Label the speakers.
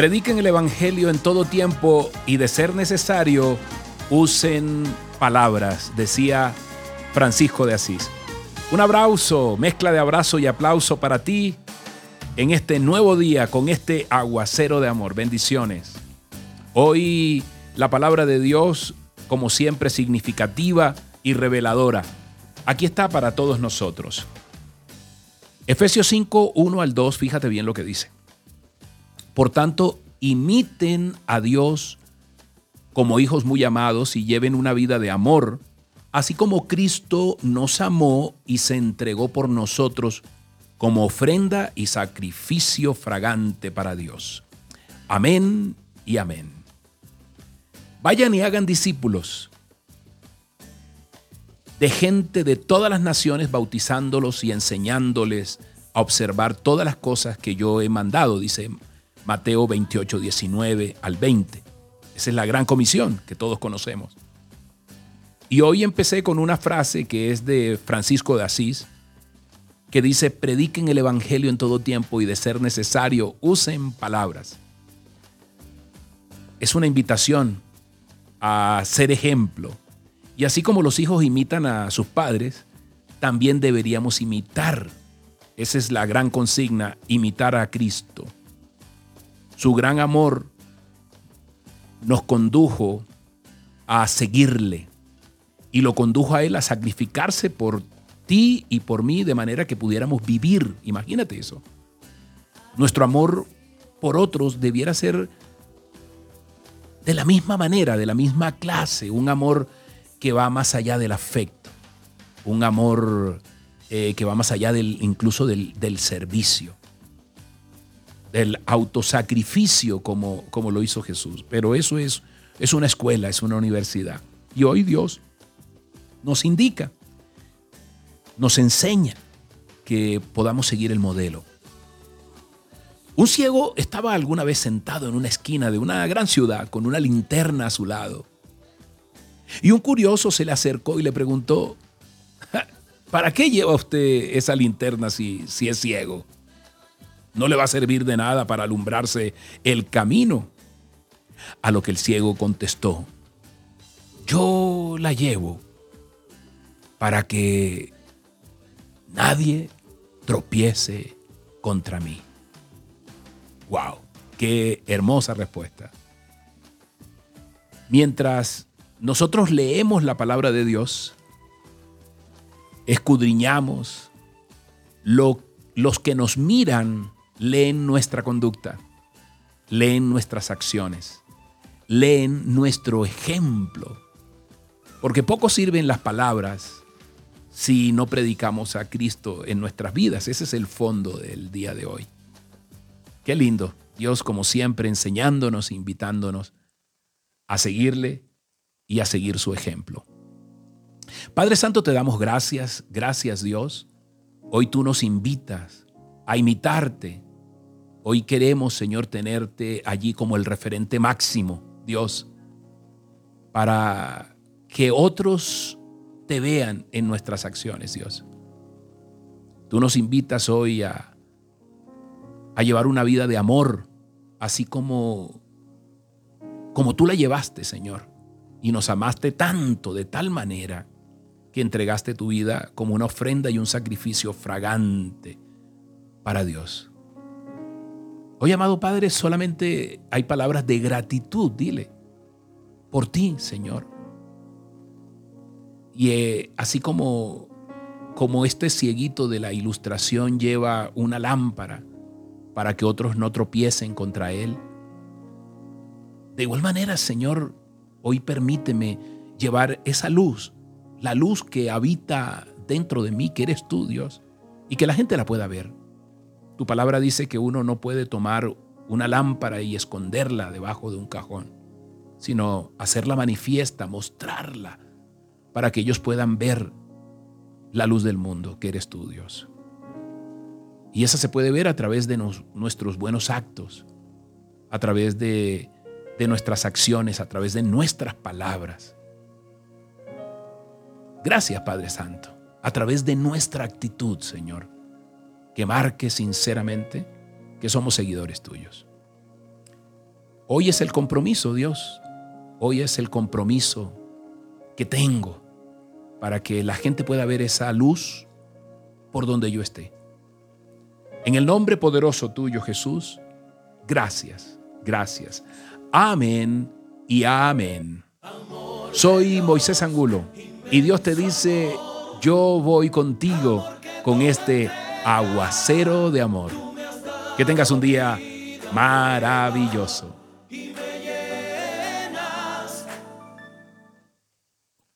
Speaker 1: Prediquen el Evangelio en todo tiempo y de ser necesario, usen palabras, decía Francisco de Asís. Un abrazo, mezcla de abrazo y aplauso para ti en este nuevo día con este aguacero de amor. Bendiciones. Hoy la palabra de Dios, como siempre, significativa y reveladora. Aquí está para todos nosotros. Efesios 5, 1 al 2, fíjate bien lo que dice. Por tanto, imiten a Dios como hijos muy amados y lleven una vida de amor así como Cristo nos amó y se entregó por nosotros como ofrenda y sacrificio fragante para Dios. Amén y amén. Vayan y hagan discípulos de gente de todas las naciones, bautizándolos y enseñándoles a observar todas las cosas que yo he mandado, dice Mateo 28, 19 al 20. Esa es la gran comisión que todos conocemos. Y hoy empecé con una frase que es de Francisco de Asís, que dice, prediquen el Evangelio en todo tiempo y de ser necesario, usen palabras. Es una invitación a ser ejemplo. Y así como los hijos imitan a sus padres, también deberíamos imitar. Esa es la gran consigna, imitar a Cristo. Su gran amor nos condujo a seguirle y lo condujo a él a sacrificarse por ti y por mí de manera que pudiéramos vivir. Imagínate eso. Nuestro amor por otros debiera ser de la misma manera, de la misma clase, un amor que va más allá del afecto, un amor eh, que va más allá del, incluso del, del servicio, del autosacrificio como, como lo hizo Jesús. Pero eso es, es una escuela, es una universidad. Y hoy Dios nos indica, nos enseña que podamos seguir el modelo. Un ciego estaba alguna vez sentado en una esquina de una gran ciudad con una linterna a su lado. Y un curioso se le acercó y le preguntó, ¿para qué lleva usted esa linterna si, si es ciego? No le va a servir de nada para alumbrarse el camino. A lo que el ciego contestó, yo la llevo para que nadie tropiece contra mí. ¡Wow! ¡Qué hermosa respuesta! Mientras nosotros leemos la palabra de Dios, escudriñamos, los que nos miran leen nuestra conducta, leen nuestras acciones, leen nuestro ejemplo. Porque poco sirven las palabras si no predicamos a Cristo en nuestras vidas. Ese es el fondo del día de hoy. Qué lindo. Dios, como siempre, enseñándonos, invitándonos a seguirle y a seguir su ejemplo. Padre Santo, te damos gracias, gracias Dios. Hoy tú nos invitas a imitarte. Hoy queremos, Señor, tenerte allí como el referente máximo, Dios, para que otros te vean en nuestras acciones, Dios. Tú nos invitas hoy a, a llevar una vida de amor, así como, como tú la llevaste, Señor. Y nos amaste tanto, de tal manera, que entregaste tu vida como una ofrenda y un sacrificio fragante para Dios. Hoy, amado Padre, solamente hay palabras de gratitud, dile, por ti, Señor. Y eh, así como, como este cieguito de la ilustración lleva una lámpara para que otros no tropiecen contra él, de igual manera, Señor, hoy permíteme llevar esa luz, la luz que habita dentro de mí, que eres tú, Dios, y que la gente la pueda ver. Tu palabra dice que uno no puede tomar una lámpara y esconderla debajo de un cajón, sino hacerla manifiesta, mostrarla para que ellos puedan ver la luz del mundo, que eres tú, Dios. Y esa se puede ver a través de nuestros buenos actos, a través de, nuestras acciones, a través de nuestras palabras. Gracias, Padre Santo, a través de nuestra actitud, Señor, que marque sinceramente que somos seguidores tuyos. Hoy es el compromiso, Dios. Hoy es el compromiso que tengo para que la gente pueda ver esa luz por donde yo esté. En el nombre poderoso tuyo, Jesús, gracias, gracias. Amén y amén. Soy Moisés Angulo y Dios te dice, yo voy contigo con este aguacero de amor. Que tengas un día maravilloso.